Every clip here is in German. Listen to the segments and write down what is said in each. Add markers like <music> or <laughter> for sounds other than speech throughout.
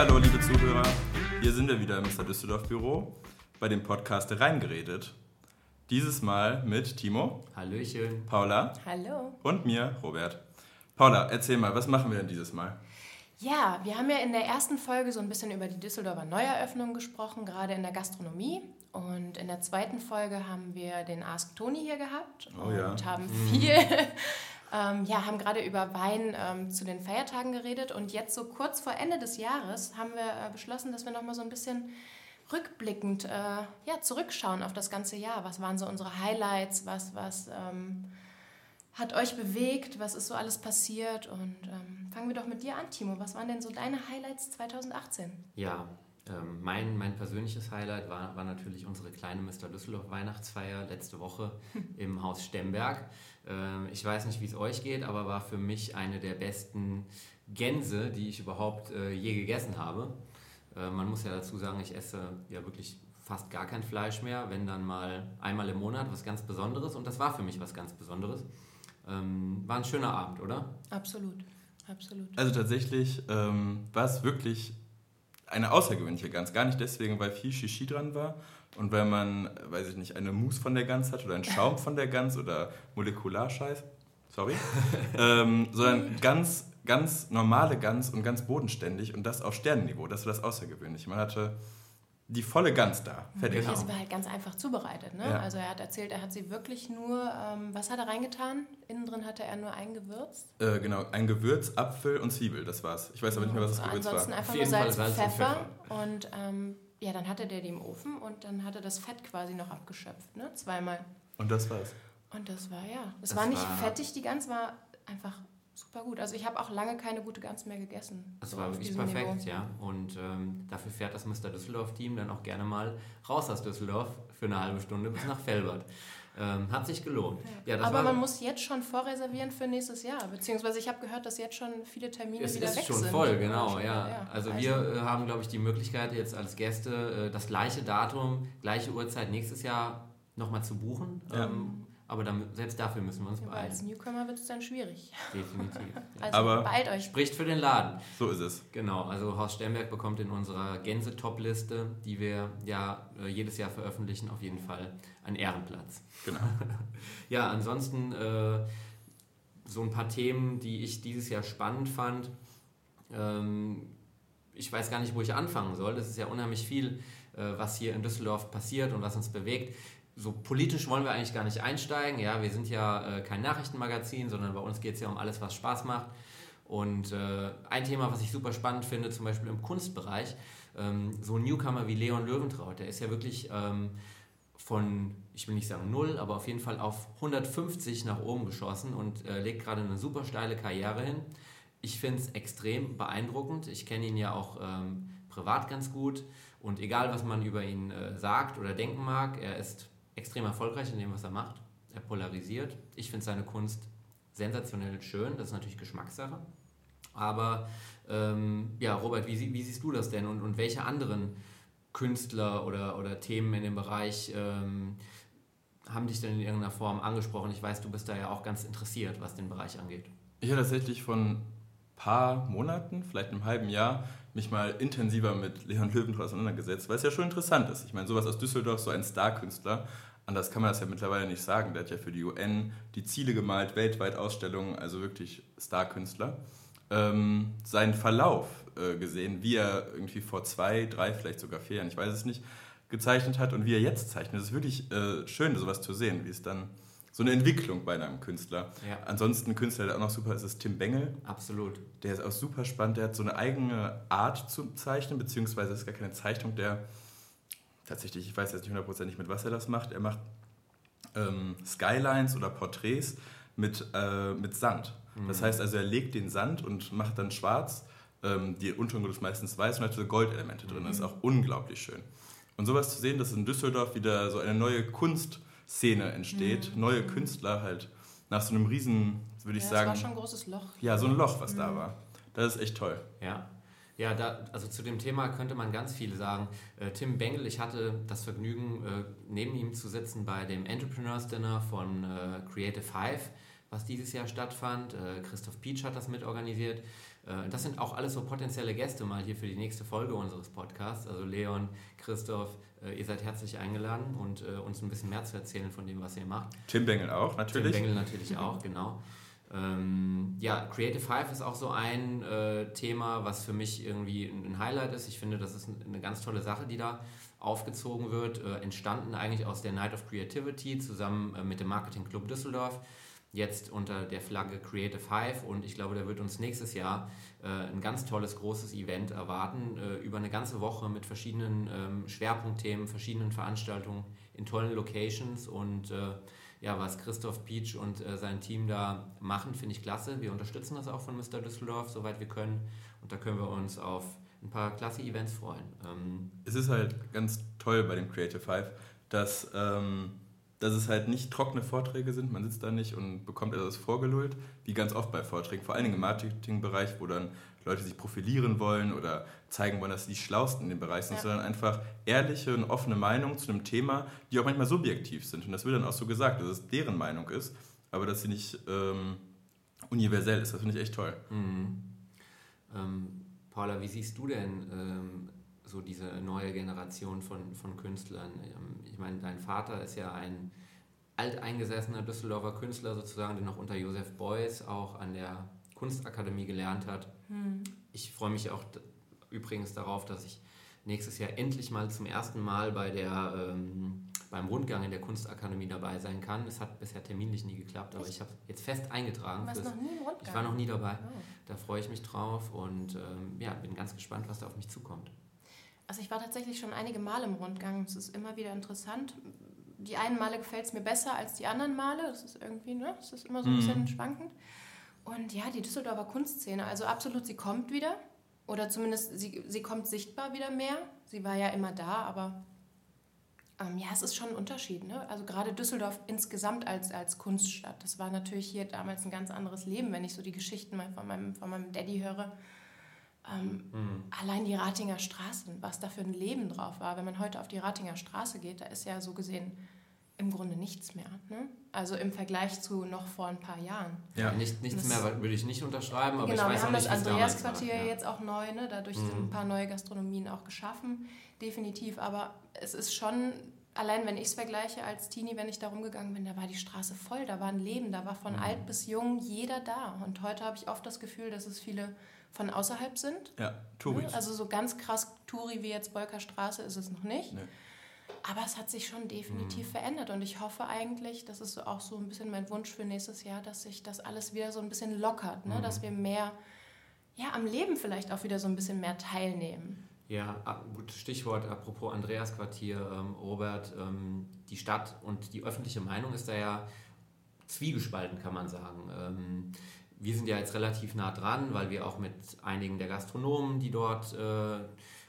hallo, liebe Zuhörer. Hier sind wir wieder im Mr. Düsseldorf Büro bei dem Podcast Reingeredet. Dieses Mal mit Timo. Hallöchen. Paula. Hallo. Und mir, Robert. Paula, erzähl mal, was machen wir denn dieses Mal? Ja, wir haben ja in der ersten Folge so ein bisschen über die Düsseldorfer Neueröffnung gesprochen, gerade in der Gastronomie. Und in der zweiten Folge haben wir den Ask Toni hier gehabt oh, und ja. haben viel, <laughs> ähm, ja, haben gerade über Wein ähm, zu den Feiertagen geredet. Und jetzt so kurz vor Ende des Jahres haben wir äh, beschlossen, dass wir nochmal so ein bisschen rückblickend äh, ja, zurückschauen auf das ganze Jahr. Was waren so unsere Highlights? Was, was ähm, hat euch bewegt? Was ist so alles passiert? Und ähm, fangen wir doch mit dir an, Timo. Was waren denn so deine Highlights 2018? Ja, ähm, mein, mein persönliches Highlight war, war natürlich unsere kleine Mr. Düsseldorf Weihnachtsfeier letzte Woche <laughs> im Haus Stemberg. Ähm, ich weiß nicht, wie es euch geht, aber war für mich eine der besten Gänse, die ich überhaupt äh, je gegessen habe. Äh, man muss ja dazu sagen, ich esse ja wirklich fast gar kein Fleisch mehr, wenn dann mal einmal im Monat was ganz Besonderes. Und das war für mich was ganz Besonderes. Ähm, war ein schöner Abend, oder? Absolut, absolut. Also tatsächlich ähm, war es wirklich eine außergewöhnliche Gans. Gar nicht deswegen, weil viel Shishi dran war und weil man, weiß ich nicht, eine Mousse von der Gans hat oder einen Schaum von der Gans oder Molekularscheiß. Sorry. <laughs> ähm, sondern ganz, ganz normale Gans und ganz bodenständig und das auf Sternenniveau. Das war das Außergewöhnliche. Man hatte die volle Gans da. Fertig. Genau. Sie war halt ganz einfach zubereitet. Ne? Ja. Also er hat erzählt, er hat sie wirklich nur, ähm, was hat er reingetan? Innen drin hatte er nur ein Gewürz. Äh, genau, ein Gewürz, Apfel und Zwiebel, das war's. Ich weiß aber nicht mehr, was das Gewürz Ansonsten war. einfach nur Salz, Salz, und Pfeffer. Und, ähm, ja, dann hatte der die im Ofen und dann hatte das Fett quasi noch abgeschöpft, ne? Zweimal. Und das war's. Und das war, ja, das, das war nicht war fettig, die Gans war einfach super gut. Also ich habe auch lange keine gute Gans mehr gegessen. Das so war wirklich perfekt, Niveau. ja. Und ähm, dafür fährt das Mr. Düsseldorf-Team dann auch gerne mal raus aus Düsseldorf für eine halbe Stunde bis nach Felbert. Ähm, hat sich gelohnt. Ja. Ja, Aber man muss jetzt schon vorreservieren für nächstes Jahr. Beziehungsweise ich habe gehört, dass jetzt schon viele Termine es wieder weg sind. Es ist schon voll, genau. Ja. ja. Also, also, wir äh, haben, glaube ich, die Möglichkeit jetzt als Gäste äh, das gleiche Datum, gleiche Uhrzeit nächstes Jahr nochmal zu buchen. Ja. Ähm, aber dann, selbst dafür müssen wir uns ja, beeilen. Als Newcomer wird es dann schwierig. Definitiv. <laughs> also aber beeilt euch. Spricht für den Laden. So ist es. Genau, also Horst Sternberg bekommt in unserer Gänse-Top-Liste, die wir ja äh, jedes Jahr veröffentlichen, auf jeden Fall einen Ehrenplatz. Genau. <laughs> ja, ansonsten äh, so ein paar Themen, die ich dieses Jahr spannend fand. Ähm, ich weiß gar nicht, wo ich anfangen soll. Das ist ja unheimlich viel, äh, was hier in Düsseldorf passiert und was uns bewegt so politisch wollen wir eigentlich gar nicht einsteigen. Ja, wir sind ja äh, kein Nachrichtenmagazin, sondern bei uns geht es ja um alles, was Spaß macht. Und äh, ein Thema, was ich super spannend finde, zum Beispiel im Kunstbereich, ähm, so ein Newcomer wie Leon Löwentraut, der ist ja wirklich ähm, von, ich will nicht sagen null, aber auf jeden Fall auf 150 nach oben geschossen und äh, legt gerade eine super steile Karriere hin. Ich finde es extrem beeindruckend. Ich kenne ihn ja auch ähm, privat ganz gut und egal, was man über ihn äh, sagt oder denken mag, er ist extrem erfolgreich in dem, was er macht. Er polarisiert. Ich finde seine Kunst sensationell schön. Das ist natürlich Geschmackssache. Aber ähm, ja, Robert, wie, wie, siehst du das denn? Und, und welche anderen Künstler oder, oder Themen in dem Bereich ähm, haben dich denn in irgendeiner Form angesprochen? Ich weiß, du bist da ja auch ganz interessiert, was den Bereich angeht. Ich habe tatsächlich von ein paar Monaten, vielleicht einem halben Jahr, mich mal intensiver mit Leon Löwenthal auseinandergesetzt, weil es ja schon interessant ist. Ich meine, sowas aus Düsseldorf, so ein Star-Künstler, anders kann man das ja mittlerweile nicht sagen. Der hat ja für die UN die Ziele gemalt, weltweit Ausstellungen, also wirklich Star-Künstler. Ähm, seinen Verlauf äh, gesehen, wie er irgendwie vor zwei, drei, vielleicht sogar vier Jahren, ich weiß es nicht, gezeichnet hat und wie er jetzt zeichnet. Es ist wirklich äh, schön, sowas zu sehen, wie es dann so eine Entwicklung bei einem Künstler. Ja. Ansonsten ein Künstler, der auch noch super ist, ist Tim Bengel. Absolut. Der ist auch super spannend. Der hat so eine eigene Art zu zeichnen, beziehungsweise ist gar keine Zeichnung. Der tatsächlich, ich weiß jetzt nicht hundertprozentig, mit was er das macht. Er macht ähm, Skylines oder Porträts mit, äh, mit Sand. Mhm. Das heißt also, er legt den Sand und macht dann schwarz. Ähm, die Untergrund ist meistens weiß und hat so Goldelemente drin. Das ist auch unglaublich schön. Und sowas zu sehen, dass in Düsseldorf wieder so eine neue Kunstszene entsteht, mhm. neue Künstler halt nach so einem riesen, würde ich ja, sagen. Das war schon ein großes Loch. Ja, so ein Loch, was mhm. da war. Das ist echt toll. Ja. Ja, da, also zu dem Thema könnte man ganz viel sagen. Äh, Tim Bengel, ich hatte das Vergnügen, äh, neben ihm zu sitzen bei dem Entrepreneurs Dinner von äh, Creative Hive. was dieses Jahr stattfand. Äh, Christoph Pietsch hat das mitorganisiert. Äh, das sind auch alles so potenzielle Gäste mal hier für die nächste Folge unseres Podcasts. Also Leon, Christoph, äh, ihr seid herzlich eingeladen und uns ein bisschen mehr zu erzählen von dem, was ihr macht. Tim Bengel auch, natürlich. Tim Bengel natürlich auch, <laughs> genau. Ähm, ja, Creative Five ist auch so ein äh, Thema, was für mich irgendwie ein Highlight ist. Ich finde, das ist eine ganz tolle Sache, die da aufgezogen wird. Äh, entstanden eigentlich aus der Night of Creativity zusammen äh, mit dem Marketing Club Düsseldorf. Jetzt unter der Flagge Creative Five und ich glaube, da wird uns nächstes Jahr äh, ein ganz tolles, großes Event erwarten, äh, über eine ganze Woche mit verschiedenen ähm, Schwerpunktthemen, verschiedenen Veranstaltungen in tollen Locations und äh, ja, was Christoph Pietsch und äh, sein Team da machen, finde ich klasse. Wir unterstützen das auch von Mr. Düsseldorf, soweit wir können. Und da können wir uns auf ein paar klasse Events freuen. Ähm es ist halt ganz toll bei dem Creative Five, dass, ähm, dass es halt nicht trockene Vorträge sind. Man sitzt da nicht und bekommt etwas vorgelullt, wie ganz oft bei Vorträgen, vor allen Dingen im Marketingbereich, wo dann Leute sich profilieren wollen oder zeigen wollen, dass sie die Schlausten in dem Bereich sind, ja. sondern einfach ehrliche und offene Meinungen zu einem Thema, die auch manchmal subjektiv sind. Und das wird dann auch so gesagt, dass es deren Meinung ist, aber dass sie nicht ähm, universell ist. Das finde ich echt toll. Mhm. Ähm, Paula, wie siehst du denn ähm, so diese neue Generation von, von Künstlern? Ähm, ich meine, dein Vater ist ja ein alteingesessener Düsseldorfer Künstler sozusagen, der noch unter Josef Beuys auch an der Kunstakademie gelernt hat. Mhm. Ich freue mich auch übrigens darauf, dass ich nächstes Jahr endlich mal zum ersten Mal bei der, ähm, beim Rundgang in der Kunstakademie dabei sein kann. Es hat bisher terminlich nie geklappt, aber Echt? ich habe jetzt fest eingetragen. Du noch nie im Rundgang? Ich war noch nie dabei. Oh. Da freue ich mich drauf und ähm, ja, bin ganz gespannt, was da auf mich zukommt. Also ich war tatsächlich schon einige Male im Rundgang. Es ist immer wieder interessant. Die einen Male gefällt es mir besser als die anderen Male. Das ist irgendwie, ne? Das ist immer so ein mhm. bisschen schwankend. Und ja, die Düsseldorfer Kunstszene, also absolut, sie kommt wieder. Oder zumindest, sie, sie kommt sichtbar wieder mehr. Sie war ja immer da, aber ähm, ja, es ist schon ein Unterschied. Ne? Also gerade Düsseldorf insgesamt als, als Kunststadt. Das war natürlich hier damals ein ganz anderes Leben, wenn ich so die Geschichten mal von meinem, von meinem Daddy höre. Ähm, mhm. Allein die Ratinger Straßen, was da für ein Leben drauf war. Wenn man heute auf die Ratinger Straße geht, da ist ja so gesehen im Grunde nichts mehr. Ne? Also im Vergleich zu noch vor ein paar Jahren. Ja, nicht, nichts das, mehr würde ich nicht unterschreiben, aber genau, ich weiß wir haben nicht, das Andreas-Quartier ja. jetzt auch neu, ne? dadurch mhm. sind ein paar neue Gastronomien auch geschaffen, definitiv. Aber es ist schon, allein wenn ich es vergleiche als Teenie, wenn ich da rumgegangen bin, da war die Straße voll, da war ein Leben, da war von mhm. alt bis jung jeder da. Und heute habe ich oft das Gefühl, dass es viele von außerhalb sind. Ja, Touris. Ne? Also so ganz krass Touri wie jetzt Bolker Straße ist es noch nicht. Nee. Aber es hat sich schon definitiv mhm. verändert und ich hoffe eigentlich, das ist auch so ein bisschen mein Wunsch für nächstes Jahr, dass sich das alles wieder so ein bisschen lockert, ne? Mhm. dass wir mehr, ja, am Leben vielleicht auch wieder so ein bisschen mehr teilnehmen. Ja, gutes Stichwort, apropos Andreas Quartier, ähm, Robert, ähm, die Stadt und die öffentliche Meinung ist da ja zwiegespalten, kann man sagen. Ähm, wir sind ja jetzt relativ nah dran, weil wir auch mit einigen der Gastronomen, die dort äh,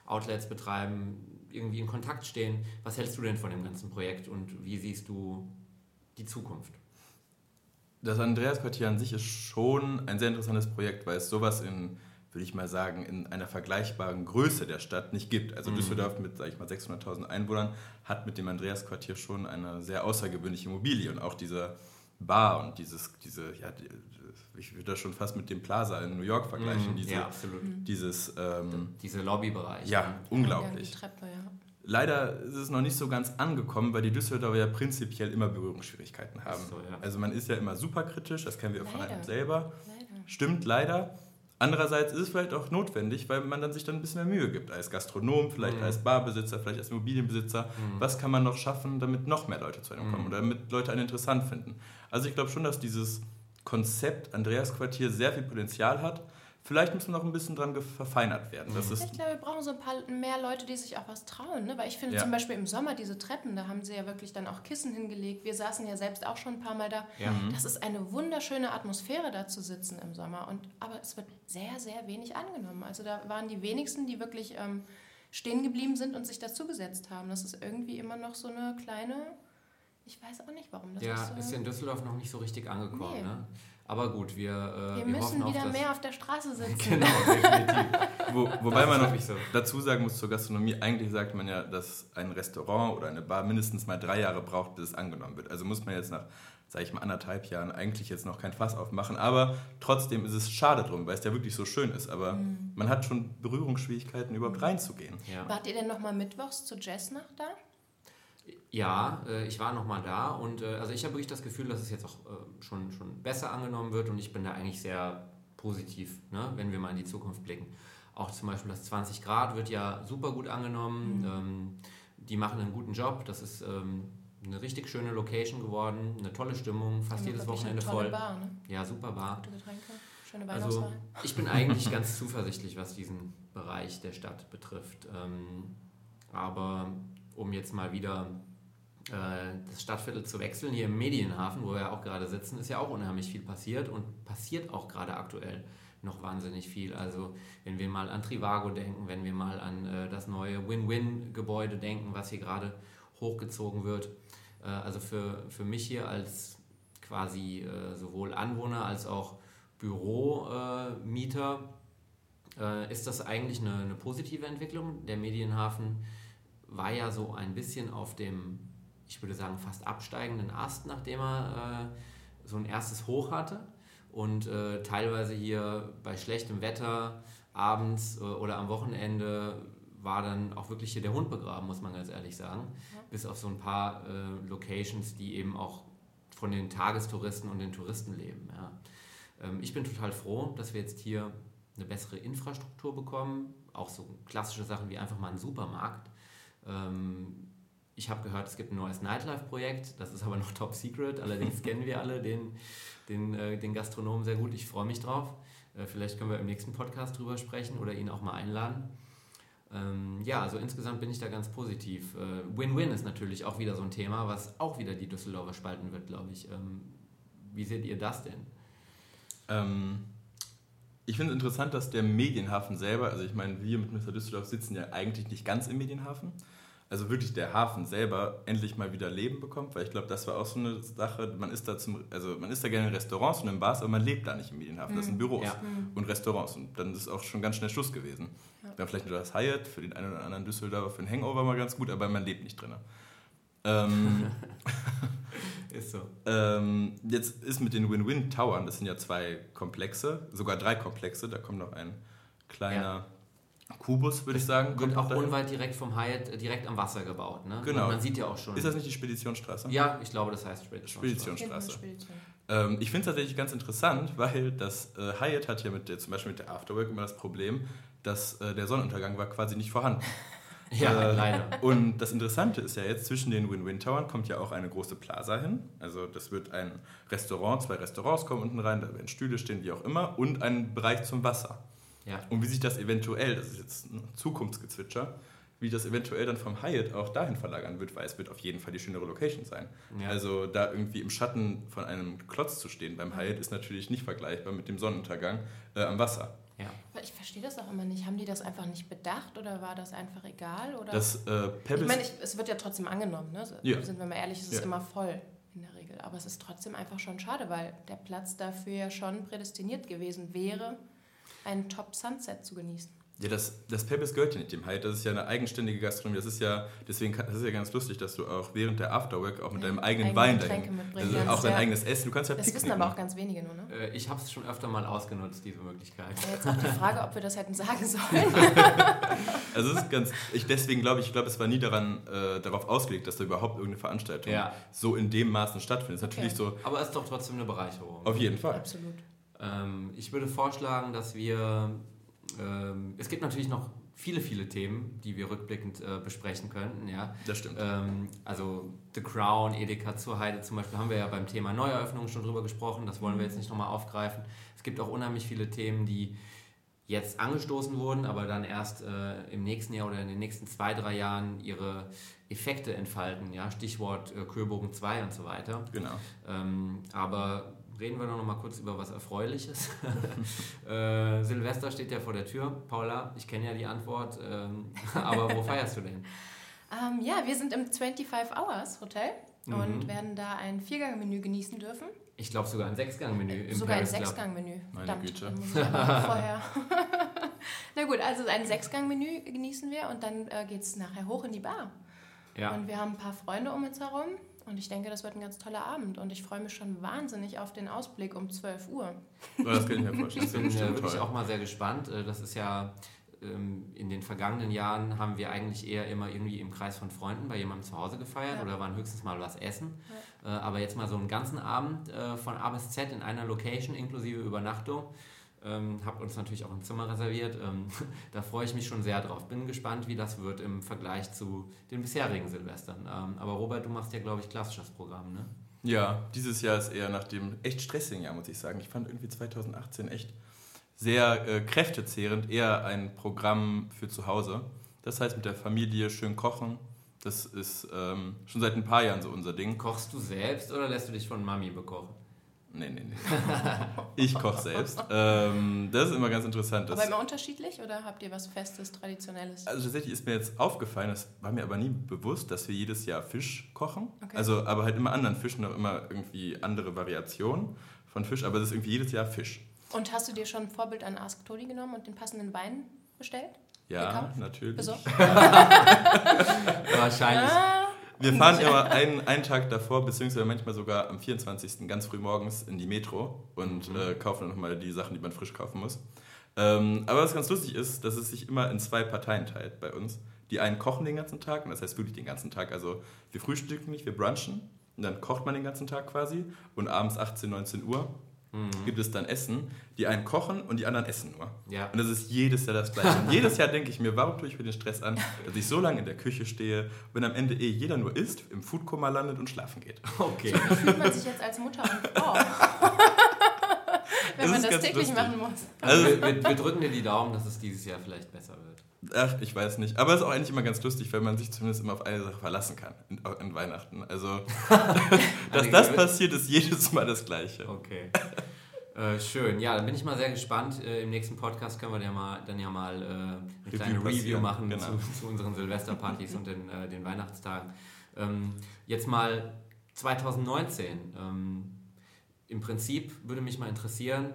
Outlets betreiben, irgendwie in Kontakt stehen. Was hältst du denn von dem ganzen Projekt und wie siehst du die Zukunft? Das Andreas-Quartier an sich ist schon ein sehr interessantes Projekt, weil es sowas in, würde ich mal sagen, in einer vergleichbaren Größe der Stadt nicht gibt. Also mhm. Düsseldorf mit, sage ich mal, 600.000 Einwohnern hat mit dem Andreas-Quartier schon eine sehr außergewöhnliche Immobilie und auch diese Bar und dieses, diese, ja, ich würde das schon fast mit dem Plaza in New York vergleichen. Mm, diese, ja, absolut. Mhm. Dieses, ähm, Diese Lobbybereich. Ja, ja, unglaublich. Treppe, ja. Leider ist es noch nicht so ganz angekommen, weil die Düsseldorfer ja prinzipiell immer Berührungsschwierigkeiten haben. So, ja. Also man ist ja immer super kritisch, das kennen wir leider. von einem selber. Leider. Stimmt, leider. Andererseits ist es vielleicht auch notwendig, weil man dann sich dann ein bisschen mehr Mühe gibt. Als Gastronom, vielleicht mhm. als Barbesitzer, vielleicht als Immobilienbesitzer. Mhm. Was kann man noch schaffen, damit noch mehr Leute zu einem mhm. kommen oder damit Leute einen interessant finden? Also ich glaube schon, dass dieses Konzept Andreas Quartier sehr viel Potenzial hat. Vielleicht muss noch ein bisschen dran verfeinert werden. Das ist ich glaube, wir brauchen so ein paar mehr Leute, die sich auch was trauen. Ne? Weil ich finde ja. zum Beispiel im Sommer diese Treppen, da haben sie ja wirklich dann auch Kissen hingelegt. Wir saßen ja selbst auch schon ein paar Mal da. Ja. Mhm. Das ist eine wunderschöne Atmosphäre, da zu sitzen im Sommer. Und, aber es wird sehr, sehr wenig angenommen. Also da waren die wenigsten, die wirklich ähm, stehen geblieben sind und sich dazugesetzt haben. Das ist irgendwie immer noch so eine kleine ich weiß auch nicht, warum das ja, ist. Ja, ist in Düsseldorf noch nicht so richtig angekommen. Nee. Ne? Aber gut, wir, äh, wir, wir müssen wieder auf mehr auf der Straße <laughs> sitzen. genau, definitiv. Wo, wobei man noch so. dazu sagen muss zur Gastronomie, eigentlich sagt man ja, dass ein Restaurant oder eine Bar mindestens mal drei Jahre braucht, bis es angenommen wird. Also muss man jetzt nach, sage ich mal, anderthalb Jahren eigentlich jetzt noch kein Fass aufmachen. Aber trotzdem ist es schade drum, weil es ja wirklich so schön ist. Aber mhm. man hat schon Berührungsschwierigkeiten, überhaupt mhm. reinzugehen. Ja. Wart ihr denn nochmal mittwochs zu Jazznacht da? Ja, äh, ich war nochmal da und äh, also ich habe wirklich das Gefühl, dass es jetzt auch äh, schon, schon besser angenommen wird und ich bin da eigentlich sehr positiv, ne, wenn wir mal in die Zukunft blicken. Auch zum Beispiel das 20 Grad wird ja super gut angenommen. Mhm. Ähm, die machen einen guten Job. Das ist ähm, eine richtig schöne Location geworden, eine tolle Stimmung, fast jedes Wochenende voll. Bar, ne? Ja, super Bar. Gute Getränke, schöne Also ich bin eigentlich <laughs> ganz zuversichtlich, was diesen Bereich der Stadt betrifft. Ähm, aber um jetzt mal wieder äh, das Stadtviertel zu wechseln. Hier im Medienhafen, wo wir auch gerade sitzen, ist ja auch unheimlich viel passiert und passiert auch gerade aktuell noch wahnsinnig viel. Also wenn wir mal an Trivago denken, wenn wir mal an äh, das neue Win-Win-Gebäude denken, was hier gerade hochgezogen wird. Äh, also für, für mich hier als quasi äh, sowohl Anwohner als auch Büromieter äh, ist das eigentlich eine, eine positive Entwicklung. Der Medienhafen war ja so ein bisschen auf dem ich würde sagen, fast absteigenden Ast, nachdem er äh, so ein erstes Hoch hatte. Und äh, teilweise hier bei schlechtem Wetter abends äh, oder am Wochenende war dann auch wirklich hier der Hund begraben, muss man ganz ehrlich sagen. Ja. Bis auf so ein paar äh, Locations, die eben auch von den Tagestouristen und den Touristen leben. Ja. Ähm, ich bin total froh, dass wir jetzt hier eine bessere Infrastruktur bekommen. Auch so klassische Sachen wie einfach mal einen Supermarkt. Ähm, ich habe gehört, es gibt ein neues Nightlife-Projekt, das ist aber noch top secret. Allerdings <laughs> kennen wir alle den, den, äh, den Gastronomen sehr gut. Ich freue mich drauf. Äh, vielleicht können wir im nächsten Podcast drüber sprechen oder ihn auch mal einladen. Ähm, ja, also insgesamt bin ich da ganz positiv. Äh, Win-Win ist natürlich auch wieder so ein Thema, was auch wieder die Düsseldorfer spalten wird, glaube ich. Ähm, wie seht ihr das denn? Ähm, ich finde es interessant, dass der Medienhafen selber, also ich meine, wir mit Mr. Düsseldorf sitzen ja eigentlich nicht ganz im Medienhafen also wirklich der Hafen selber endlich mal wieder Leben bekommt, weil ich glaube, das war auch so eine Sache, man ist da zum, also man ist da gerne in Restaurants und in Bars, aber man lebt da nicht im Medienhafen, das sind mhm. Büros ja. Mhm. und Restaurants und dann ist auch schon ganz schnell Schluss gewesen. Ja. Wir haben vielleicht nur das Hyatt, für den einen oder anderen Düsseldorfer für ein Hangover mal ganz gut, aber man lebt nicht drin. Ähm, <laughs> <laughs> ist so. Ähm, jetzt ist mit den Win-Win-Towern, das sind ja zwei Komplexe, sogar drei Komplexe, da kommt noch ein kleiner... Ja Kubus, würde ich sagen. Wird auch unweit direkt vom Hyatt, äh, direkt am Wasser gebaut. Ne? Genau. man sieht ja auch schon. Ist das nicht die Speditionsstraße? Ja, ich glaube, das heißt Speditionsstraße. Speditionsstraße. Ähm, ich finde es tatsächlich ganz interessant, weil das äh, Hyatt hat ja mit der, zum Beispiel mit der Afterwork immer das Problem, dass äh, der Sonnenuntergang war quasi nicht vorhanden. <laughs> ja, äh, leider. Und das Interessante ist ja jetzt, zwischen den Win-Win-Towern kommt ja auch eine große Plaza hin. Also das wird ein Restaurant, zwei Restaurants kommen unten rein, da werden Stühle stehen, wie auch immer, und ein Bereich zum Wasser. Ja. Und wie sich das eventuell, das ist jetzt ein Zukunftsgezwitscher, wie das eventuell dann vom Hyatt auch dahin verlagern wird, weil es wird auf jeden Fall die schönere Location sein. Ja. Also da irgendwie im Schatten von einem Klotz zu stehen beim Hyatt ist natürlich nicht vergleichbar mit dem Sonnenuntergang äh, am Wasser. Ich verstehe das auch immer nicht. Haben die das einfach nicht bedacht oder war das einfach egal? Oder? Das, äh, ich meine, es wird ja trotzdem angenommen. Ne? Ja. Sind wir mal ehrlich, es ist ja. immer voll in der Regel. Aber es ist trotzdem einfach schon schade, weil der Platz dafür ja schon prädestiniert gewesen wäre ein Top-Sunset zu genießen. Ja, das, das Pebbles gehört ja nicht dem Hyde. Das ist ja eine eigenständige Gastronomie. Das ist ja, deswegen das ist ja ganz lustig, dass du auch während der Afterwork auch mit ja, deinem eigenen Wein dahin, also auch dein eigenes Essen, du kannst ja Das wissen aber auch ganz wenige nur, ne? Äh, ich habe es schon öfter mal ausgenutzt, diese Möglichkeit. Ja, jetzt auch die Frage, ob wir das hätten sagen <laughs> sollen. also es ist ganz, ich deswegen glaube ich, ich glaube, es war nie daran, äh, darauf ausgelegt, dass da überhaupt irgendeine Veranstaltung ja. so in dem Maßen stattfindet. Okay. Natürlich so. Aber es ist doch trotzdem eine Bereicherung. Auf jeden Fall. Absolut. Ähm, ich würde vorschlagen, dass wir. Ähm, es gibt natürlich noch viele, viele Themen, die wir rückblickend äh, besprechen könnten. Ja? Das stimmt. Ähm, also The Crown, Edeka zur Heide zum Beispiel, haben wir ja beim Thema Neueröffnung schon drüber gesprochen. Das wollen wir jetzt nicht nochmal aufgreifen. Es gibt auch unheimlich viele Themen, die jetzt angestoßen wurden, aber dann erst äh, im nächsten Jahr oder in den nächsten zwei, drei Jahren ihre Effekte entfalten. Ja? Stichwort äh, Kühlbogen 2 und so weiter. Genau. Ähm, aber reden wir noch mal kurz über was Erfreuliches. <laughs> äh, Silvester steht ja vor der Tür. Paula, ich kenne ja die Antwort, ähm, <laughs> aber wo feierst du denn? Ähm, ja, wir sind im 25 Hours Hotel mhm. und werden da ein Viergang-Menü genießen dürfen. Ich glaube sogar ein Sechsgang-Menü im Sogar Paris ein. Sechsgang-Menü. Meine Güte. vorher. <laughs> Na gut, also ein Sechsgang-Menü genießen wir und dann äh, geht es nachher hoch in die Bar. Ja. Und wir haben ein paar Freunde um uns herum und ich denke, das wird ein ganz toller Abend und ich freue mich schon wahnsinnig auf den Ausblick um 12 Uhr. Das kann ich mir vorstellen. Ich bin wirklich auch mal sehr gespannt. Äh, Das ist ja ähm, in den vergangenen Jahren haben wir eigentlich eher immer irgendwie im Kreis von Freunden bei jemandem zu Hause gefeiert Ja. oder waren höchstens mal was essen. Äh, Aber jetzt mal so einen ganzen Abend äh, von A bis Z in einer Location inklusive Übernachtung. Ähm, habt uns natürlich auch ein Zimmer reserviert. Ähm, <laughs> da freue ich mich schon sehr drauf. Bin gespannt, wie das wird im Vergleich zu den bisherigen Silvestern. Ähm, aber Robert, du machst ja, glaube ich, klassisches Programm, ne? Ja, dieses Jahr ist eher nach dem echt stressigen Jahr, muss ich sagen. Ich fand irgendwie 2018 echt sehr äh, kräftezehrend, eher ein Programm für zu Hause. Das heißt, mit der Familie schön kochen. Das ist ähm, schon seit ein paar Jahren so unser Ding. Kochst du selbst oder lässt du dich von Mami bekochen? Nee, nee, nee. <laughs> Ich koche selbst. Ähm, das ist immer ganz interessant. Aber Das, immer unterschiedlich oder habt ihr was Festes, Traditionelles? also tatsächlich ist mir jetzt aufgefallen, das war mir aber nie bewusst, dass wir jedes Jahr Fisch kochen. Okay. Also, aber halt immer anderen Fischen, auch immer irgendwie andere Variationen von Fisch, aber es ist irgendwie jedes Jahr Fisch. Und hast du dir schon ein Vorbild an Ask Toni genommen und den passenden Wein bestellt? Ja, Gekauft? natürlich. Besorgt? <laughs> Wahrscheinlich. Ah, Wir fahren immer einen, einen Tag davor, beziehungsweise manchmal sogar am 24. ganz früh morgens in die Metro und Mhm. äh, kaufen dann nochmal die Sachen, die man frisch kaufen muss. Ähm, aber was ganz lustig ist, dass es sich immer in zwei Parteien teilt bei uns. Die einen kochen den ganzen Tag, und das heißt wirklich den ganzen Tag. Also wir frühstücken nicht, wir brunchen und dann kocht man den ganzen Tag quasi und abends 18, 19 Uhr Mhm. gibt es dann Essen. Die einen kochen und die anderen essen nur. Ja. Und das ist jedes Jahr das Gleiche. Und jedes Jahr denke ich mir, warum tue ich mir den Stress an, dass ich so lange in der Küche stehe, wenn am Ende eh jeder nur isst, im Foodkoma landet und schlafen geht. <laughs> Okay. wie fühlt man sich jetzt als Mutter und Frau? <laughs> Wenn Das man das täglich lustig. machen muss. Also wir, wir, wir drücken dir die Daumen, dass es dieses Jahr vielleicht besser wird. Ach, ich weiß nicht. Aber es ist auch eigentlich immer ganz lustig, weil man sich zumindest immer auf eine Sache verlassen kann in, in Weihnachten. Also, <laughs> dass das passiert, ist jedes Mal das Gleiche. Okay. Äh, schön, ja, dann bin ich mal sehr gespannt. Äh, Im nächsten Podcast können wir dann, mal, dann ja mal äh, eine Review kleine Review machen genau. zu, zu unseren Silvesterpartys und den, äh, den Weihnachtstagen. Ähm, jetzt mal 2019. Ähm, Im Prinzip würde mich mal interessieren,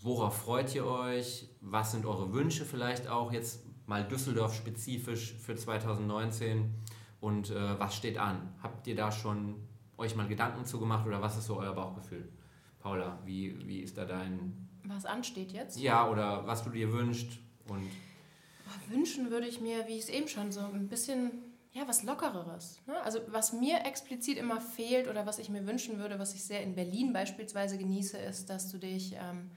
worauf freut ihr euch? Was sind eure Wünsche vielleicht auch jetzt mal Düsseldorf spezifisch für 2019? Und äh, was steht an? Habt ihr da schon euch mal Gedanken zugemacht oder was ist so euer Bauchgefühl? Paula, wie, wie ist da dein... Was ansteht jetzt? Ja, oder was du dir wünschst und... Wünschen würde ich mir, wie ich es eben schon so ein bisschen, ja, was Lockereres. Ne? Also was mir explizit immer fehlt oder was ich mir wünschen würde, was ich sehr in Berlin beispielsweise genieße, ist, dass du dich ähm,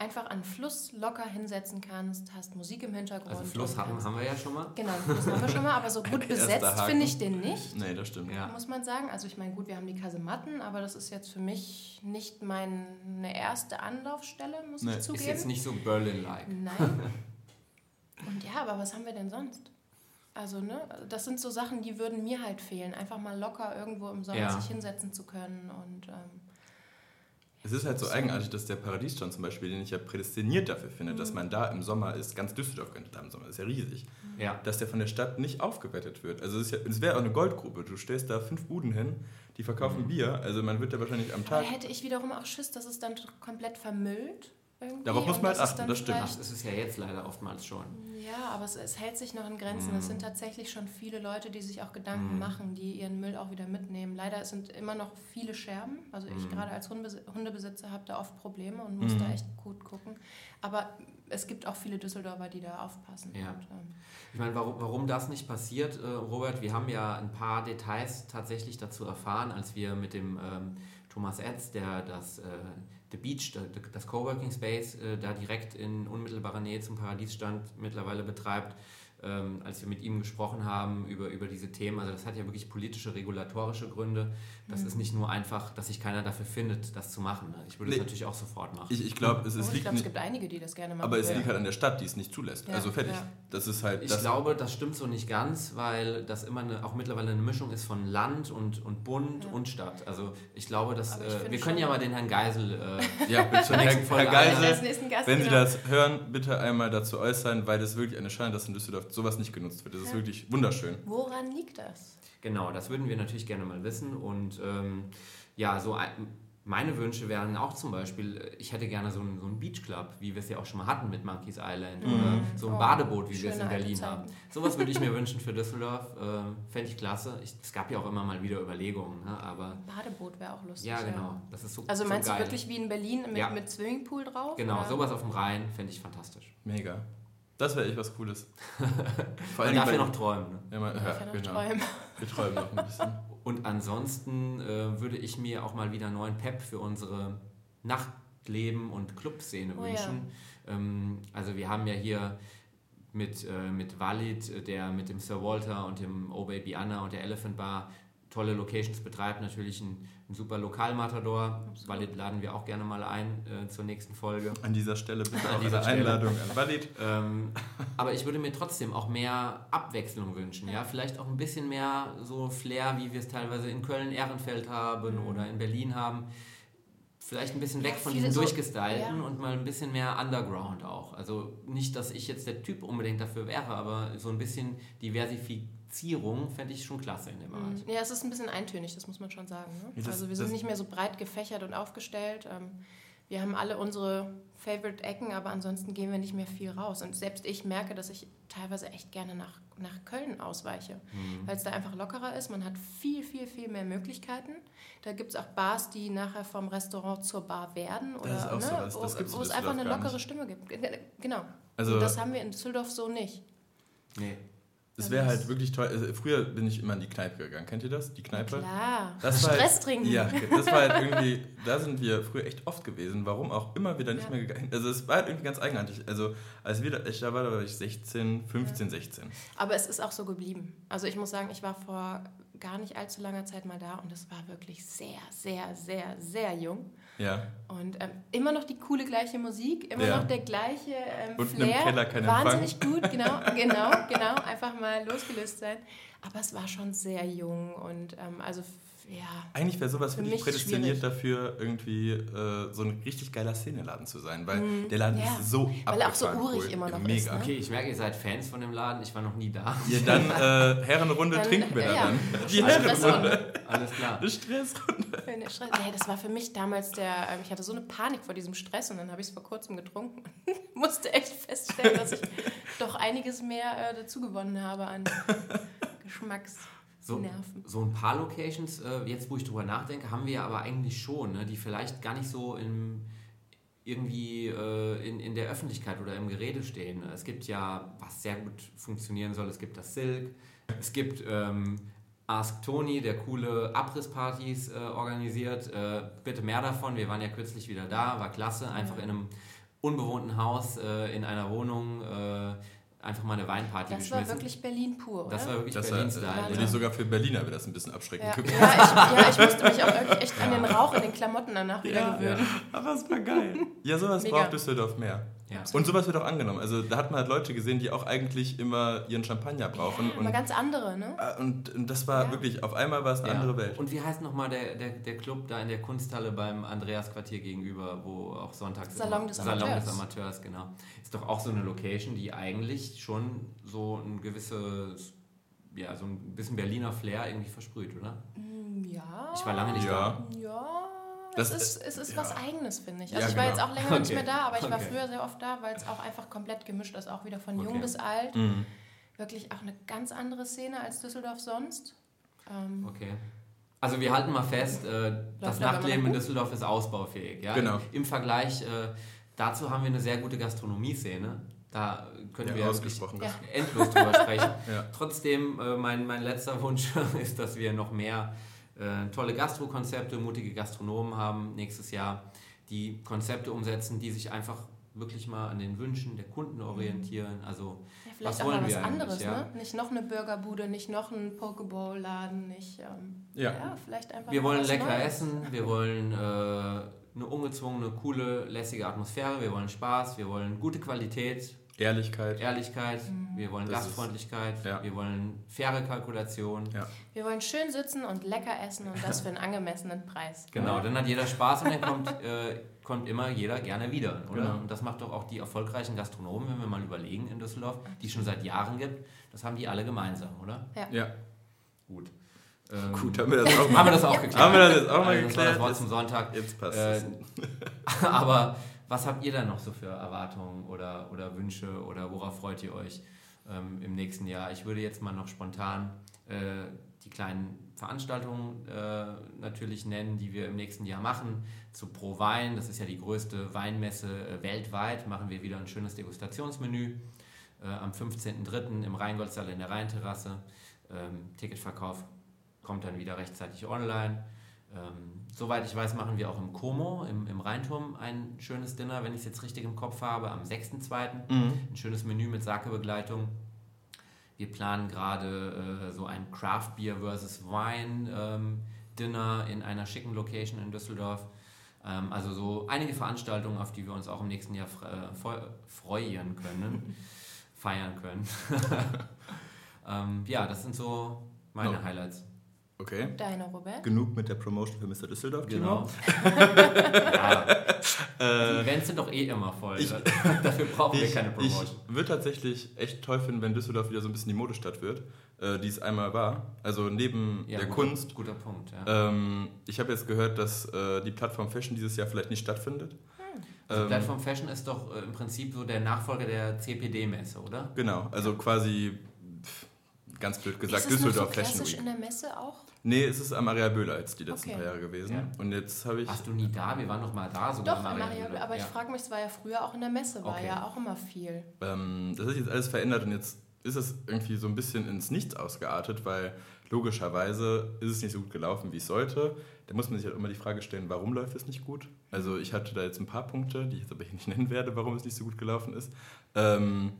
einfach an Fluss locker hinsetzen kannst, hast Musik im Hintergrund. Also Fluss haben, haben wir ja schon mal. Genau, Fluss haben wir schon mal, aber so <laughs> gut besetzt finde ich den nicht. Nee, das stimmt. Ja. Muss man sagen. Also ich meine, gut, wir haben die Kasematten, aber das ist jetzt für mich nicht meine erste Anlaufstelle, muss Nee. ich zugeben. Ist jetzt nicht so Berlin-like. Nein. <laughs> Und ja, aber was haben wir denn sonst? Also, ne, das sind so Sachen, die würden mir halt fehlen. Einfach mal locker irgendwo im Sommer Ja. sich hinsetzen zu können und ähm, Es ist halt so eigenartig, dass der Paradiesstand zum Beispiel, den ich ja prädestiniert dafür finde, Mhm. dass man da im Sommer ist, ganz Düsseldorf könnte da im Sommer, ist ja riesig, Ja. dass der von der Stadt nicht aufgewertet wird. Also es, ja, es wäre auch eine Goldgrube. Du stellst da fünf Buden hin, die verkaufen Mhm. Bier, also man wird da wahrscheinlich am da Tag... hätte ich wiederum auch Schiss, dass es dann komplett vermüllt. Irgendwie Darauf muss man halt achten, das stimmt. Das ist es ja jetzt leider oftmals schon. Ja, aber es, es hält sich noch in Grenzen. Mm. Es sind tatsächlich schon viele Leute, die sich auch Gedanken Mm. machen, die ihren Müll auch wieder mitnehmen. Leider sind immer noch viele Scherben. Also ich Mm. gerade als Hundebesi- Hundebesitzer habe da oft Probleme und muss Mm. da echt gut gucken. Aber es gibt auch viele Düsseldorfer, die da aufpassen. Ja. Und, ähm, Ich meine, warum, warum das nicht passiert, äh, Robert, wir haben ja ein paar Details tatsächlich dazu erfahren, als wir mit dem ähm, Thomas Etz, der das äh, The Beach, da- das Coworking Space, äh, da direkt in unmittelbarer Nähe zum Paradiesstand mittlerweile betreibt, ähm, als wir mit ihm gesprochen haben über, über diese Themen. Also das hat ja wirklich politische, regulatorische Gründe. Das Mhm. ist nicht nur einfach, dass sich keiner dafür findet, das zu machen. Ich würde Nee. es natürlich auch sofort machen. Ich, ich glaube, es, oh, es ich liegt glaube, es gibt einige, die das gerne machen. Aber es würden. liegt halt an der Stadt, die es nicht zulässt. Ja, also fertig. ja. Das ist halt... Ich das, glaube, das stimmt so nicht ganz, weil das immer eine, auch mittlerweile eine Mischung ist von Land und, und Bund Ja. und Stadt. Also ich glaube, dass ich äh, wir können ja mal den Herrn Geisel. Äh, Ja, <laughs> bitte, Herr, nächsten Herr Geisel, wenn Sie das hören, bitte einmal dazu äußern, weil das wirklich eine Schande, dass in Düsseldorf sowas nicht genutzt wird. Das ist Ja. wirklich wunderschön. Woran liegt das? genau, das würden wir natürlich gerne mal wissen. Und ähm, ja, so ein, meine Wünsche wären auch zum Beispiel, äh, ich hätte gerne so einen, so einen Beachclub, wie wir es ja auch schon mal hatten mit Monkeys Island Mhm. oder so ein Oh, Badeboot, wie wir es in Berlin haben. Sowas würde ich mir wünschen für Düsseldorf. Äh, Fände ich klasse. Ich, es gab ja auch immer mal wieder Überlegungen, ne? aber Badeboot wäre auch lustig. ja, genau. Das ist so Also so meinst geil. du wirklich wie in Berlin mit, Ja. mit Swimmingpool drauf? Genau, oder? sowas auf dem Rhein fände ich fantastisch. Mega. Das wäre echt was Cooles. <laughs> Vor Man allem darf ja noch träumen. Ne? Ja, Ich ja, kann auch genau. träumen. Wir träumen noch ein bisschen. <laughs> Und ansonsten äh, würde ich mir auch mal wieder neuen Pep für unsere Nachtleben- und Clubszene Oh ja. wünschen. Ähm, also wir haben ja hier mit, äh, mit Walid, äh, der mit dem Sir Walter und dem Oh Baby Anna und der Elephant Bar tolle Locations betreibt, natürlich ein, ein super Lokalmatador. Walid laden wir auch gerne mal ein äh, zur nächsten Folge. An dieser Stelle bitte An auch dieser eine. Einladung an Walid. Ähm, <laughs> aber ich würde mir trotzdem auch mehr Abwechslung wünschen. Ja? Vielleicht auch ein bisschen mehr so Flair, wie wir es teilweise in Köln-Ehrenfeld haben Mhm. oder in Berlin haben. Vielleicht ein bisschen weg von diesem so- Durchgestylten ja. und mal ein bisschen mehr Underground auch. Also nicht, dass ich jetzt der Typ unbedingt dafür wäre, aber so ein bisschen Diversifizierung fände ich schon klasse in dem Bereich. Ja, es ist ein bisschen eintönig, das muss man schon sagen. Ne? Ja, das- also wir sind nicht mehr so breit gefächert und aufgestellt. Ähm, wir haben alle unsere Favorite-Ecken, aber ansonsten gehen wir nicht mehr viel raus. Und selbst ich merke, dass ich teilweise echt gerne nach, nach Köln ausweiche, Mhm. weil es da einfach lockerer ist. Man hat viel, viel, viel mehr Möglichkeiten. Da gibt es auch Bars, die nachher vom Restaurant zur Bar werden. Oder, ist auch ne, sowas. Das wo, wo es einfach eine lockere nicht. Stimme gibt. Genau. Also- Und das haben wir in Düsseldorf so nicht. Nee. Es Also wäre das- halt wirklich toll. Also früher bin ich immer in die Kneipe gegangen. Kennt ihr das? Die Kneipe? Klar. Das war Stress halt, trinken. Ja, <laughs> das war halt irgendwie, da sind wir früher echt oft gewesen. Warum auch immer wieder nicht Ja. mehr gegangen. Also es war halt irgendwie ganz eigenartig. Also als wir da, ich da war, da war ich 16, 15, 16. Aber es ist auch so geblieben. Also ich muss sagen, ich war vor gar nicht allzu langer Zeit mal da und es war wirklich sehr, sehr, sehr, sehr jung. Ja. Und ähm, immer noch die coole gleiche Musik, immer Ja. noch der gleiche ähm, im Flair. Keller kein Wahnsinnig gut, genau, genau, genau. Einfach mal losgelöst sein. Aber es war schon sehr jung und ähm, also ja. Eigentlich wäre sowas Für wirklich mich prädestiniert schwierig. dafür, irgendwie äh, so ein richtig geiler Szeneladen zu sein. Weil Mhm. der Laden Ja. ist so Weil er auch so abgefahren urig cool. immer noch Mega. ist, ne? Okay, ich merke, ihr seid Fans von dem Laden. Ich war noch nie da. Ja, dann <laughs> äh, Herrenrunde Dann, trinken wir da ja. dann. Die Herrenrunde. Alles klar. Eine Stressrunde. Eine Stress. Nee, das war für mich damals der, ähm, ich hatte so eine Panik vor diesem Stress und dann habe ich es vor kurzem getrunken und <laughs> musste echt feststellen, dass ich doch einiges mehr äh, dazu gewonnen habe an <laughs> Geschmacksnerven. So, so ein paar Locations, äh, jetzt wo ich drüber nachdenke, haben wir aber eigentlich schon, ne, die vielleicht gar nicht so im, irgendwie äh, in, in der Öffentlichkeit oder im Gerede stehen. Es gibt ja, was sehr gut funktionieren soll, es gibt das Silk, es gibt ähm, Ask Tony, der coole Abrisspartys äh, organisiert. Äh, bitte mehr davon, wir waren ja kürzlich wieder da, war klasse, einfach in einem unbewohnten Haus, äh, in einer Wohnung, äh, einfach mal eine Weinparty Das war geschmissen. wirklich Berlin pur, oder? das war wirklich Das war, Berlin-Style. würde ja. ich sogar für Berliner wäre das ein bisschen abschreckend ja. Ja, ich, ja, ich musste mich auch wirklich echt an den Rauch in den Klamotten danach wieder Ja, gewöhnen. Aber es war geil. Ja, sowas Mega. braucht Düsseldorf mehr. Ja. Und sowas wird auch angenommen. Also da hat man halt Leute gesehen, die auch eigentlich immer ihren Champagner brauchen. Immer und, ganz andere, ne? äh, und, und das war Ja. wirklich, auf einmal war es eine Ja. andere Welt. Und wie heißt nochmal der, der, der Club da in der Kunsthalle beim Andreas-Quartier gegenüber, wo auch sonntags... Salon des Salon Amateurs. des Amateurs, genau. Ist doch auch so eine Location, die eigentlich schon so ein gewisses, ja, so ein bisschen Berliner Flair irgendwie versprüht, oder? Mm, Ja. Ich war lange nicht Ja. Ja. Das es ist, es ist ja. was Eigenes, finde ich. Ja, Also ich war genau. jetzt auch länger nicht Okay. mehr da, aber ich war Okay. früher sehr oft da, weil es auch einfach komplett gemischt ist, auch wieder von jung Okay. bis alt. Mhm. Wirklich auch eine ganz andere Szene als Düsseldorf sonst. Ähm, Okay. Also wir halten mal fest, äh, das Nachtleben in? Düsseldorf ist ausbaufähig. Ja? Genau. Im Vergleich äh, dazu haben wir eine sehr gute Gastronomie-Szene. Da können Ja, wir ausgesprochen. Ja. endlos drüber sprechen. <laughs> Ja. Trotzdem, äh, mein, mein letzter <laughs> Wunsch ist, dass wir noch mehr äh, tolle Gastro-Konzepte, mutige Gastronomen haben nächstes Jahr, die Konzepte umsetzen, die sich einfach wirklich mal an den Wünschen der Kunden orientieren. Also ja, vielleicht was auch mal was wir anderes, ja? ne? Nicht noch eine Burgerbude, nicht noch ein Pokeball-Laden, nicht. Ähm, Ja. ja. vielleicht einfach. Wir wollen lecker Neues. essen, wir wollen äh, eine ungezwungene, coole, lässige Atmosphäre, wir wollen Spaß, wir wollen gute Qualität, Ehrlichkeit. Ehrlichkeit, wir wollen Das ist- Gastfreundlichkeit, ja. wir wollen faire Kalkulation. Ja. Wir wollen schön sitzen und lecker essen und das für einen angemessenen Preis. Genau, dann hat jeder Spaß und dann kommt, äh, kommt immer jeder gerne wieder, oder? Genau. Und das macht doch auch die erfolgreichen Gastronomen, wenn wir mal überlegen in Düsseldorf, die es schon seit Jahren gibt, das haben die alle gemeinsam, oder? Ja. Gut. Ähm, Gut, haben wir das auch <laughs> mal, haben wir das auch geklärt. <laughs> haben wir das jetzt auch mal Also das war geklärt? das Wort zum Sonntag. Jetzt passt Äh, es. <laughs> aber was habt ihr dann noch so für Erwartungen oder, oder Wünsche oder worauf freut ihr euch ähm, im nächsten Jahr? Ich würde jetzt mal noch spontan äh, die kleinen Veranstaltungen äh, natürlich nennen, die wir im nächsten Jahr machen. Zu Pro Wein, das ist ja die größte Weinmesse äh, weltweit, machen wir wieder ein schönes Degustationsmenü. Äh, am 15.03. im Rheingoldsaal in der Rheinterrasse. Ähm, Ticketverkauf kommt dann wieder rechtzeitig online. Ähm, soweit ich weiß, machen wir auch im Como, im, im Rheinturm, ein schönes Dinner, wenn ich es jetzt richtig im Kopf habe, am 6.2. Mhm. Ein schönes Menü mit Sake-Begleitung. Wir planen gerade äh, so ein Craft Beer versus Wine ähm, Dinner in einer schicken Location in Düsseldorf. Ähm, also so einige Veranstaltungen, auf die wir uns auch im nächsten Jahr äh, freuen können, <laughs> feiern können. <laughs> ähm, ja, das sind so meine Ja. Highlights. Okay. Deine, Robert? Genug mit der Promotion für Mr. Düsseldorf, Genau. Timo. <laughs> ja, <laughs> die Events sind doch eh immer voll. ich- <laughs> Dafür brauchen wir Ich, keine ich Promotion. würde tatsächlich echt toll finden, wenn Düsseldorf wieder so ein bisschen die Modestadt wird, äh, die es einmal war. Also neben Ja, der guter, Kunst. Guter Punkt, ja. Ähm, ich habe jetzt gehört, dass äh, die Plattform Fashion dieses Jahr vielleicht nicht stattfindet. Also Ähm, Plattform Fashion ist doch äh, im Prinzip so der Nachfolger der CPD-Messe, oder? Genau, also quasi ganz blöd gesagt ist es noch so Düsseldorf Fashion klassisch Week. in der Messe auch? Nee, es ist am Areal Böhler jetzt die letzten Okay. paar Jahre gewesen. Ja. Und jetzt habe ich. Warst du nie da? Wir waren noch mal da sogar. Doch, im Maria, Marienhöhle. aber ja. ich frage mich, es war ja früher auch in der Messe, war Okay. ja auch immer viel. Ähm, das ist jetzt alles verändert und jetzt ist es irgendwie so ein bisschen ins Nichts ausgeartet, weil logischerweise ist es nicht so gut gelaufen, wie es sollte. Da muss man sich halt immer die Frage stellen, warum läuft es nicht gut? Also ich hatte da jetzt ein paar Punkte, die ich jetzt aber hier nicht nennen werde, warum es nicht so gut gelaufen ist. Ähm,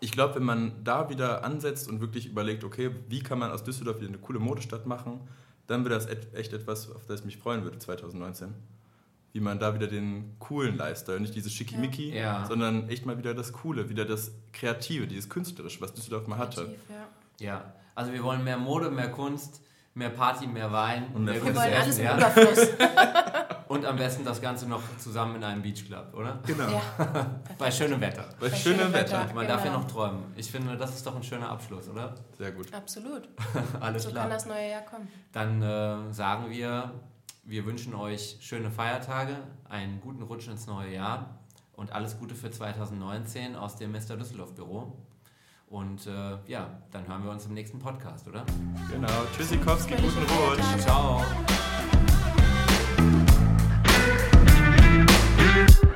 ich glaube, wenn man da wieder ansetzt und wirklich überlegt, okay, wie kann man aus Düsseldorf wieder eine coole Modestadt machen, dann wäre das echt etwas, auf das ich mich freuen würde 2019. Wie man da wieder den coolen Lifestyle, nicht dieses Schickimicki, Ja. sondern echt mal wieder das Coole, wieder das Kreative, dieses Künstlerische, was Düsseldorf mal hatte. Tief, ja. ja, also wir wollen mehr Mode, mehr Kunst, mehr Party, mehr Wein Und mehr Wir wollen alles im ja? Überfluss. <laughs> Und am besten das Ganze noch zusammen in einem Beachclub, oder? Genau. Ja, <laughs> Bei schönem Wetter. Bei Bei schönem schönem Wetter. Wetter. Man darf ja Genau. noch träumen. Ich finde, das ist doch ein schöner Abschluss, oder? Sehr gut. absolut. <laughs> Alles so klar. kann das neue Jahr kommen. Dann äh, sagen wir, wir wünschen euch schöne Feiertage, einen guten Rutsch ins neue Jahr und alles Gute für 2019 aus dem Mr. Düsseldorf Büro. Und äh, ja, dann hören wir uns im nächsten Podcast, oder? Genau. Tschüssikowski, guten Rutsch. Ciao. you.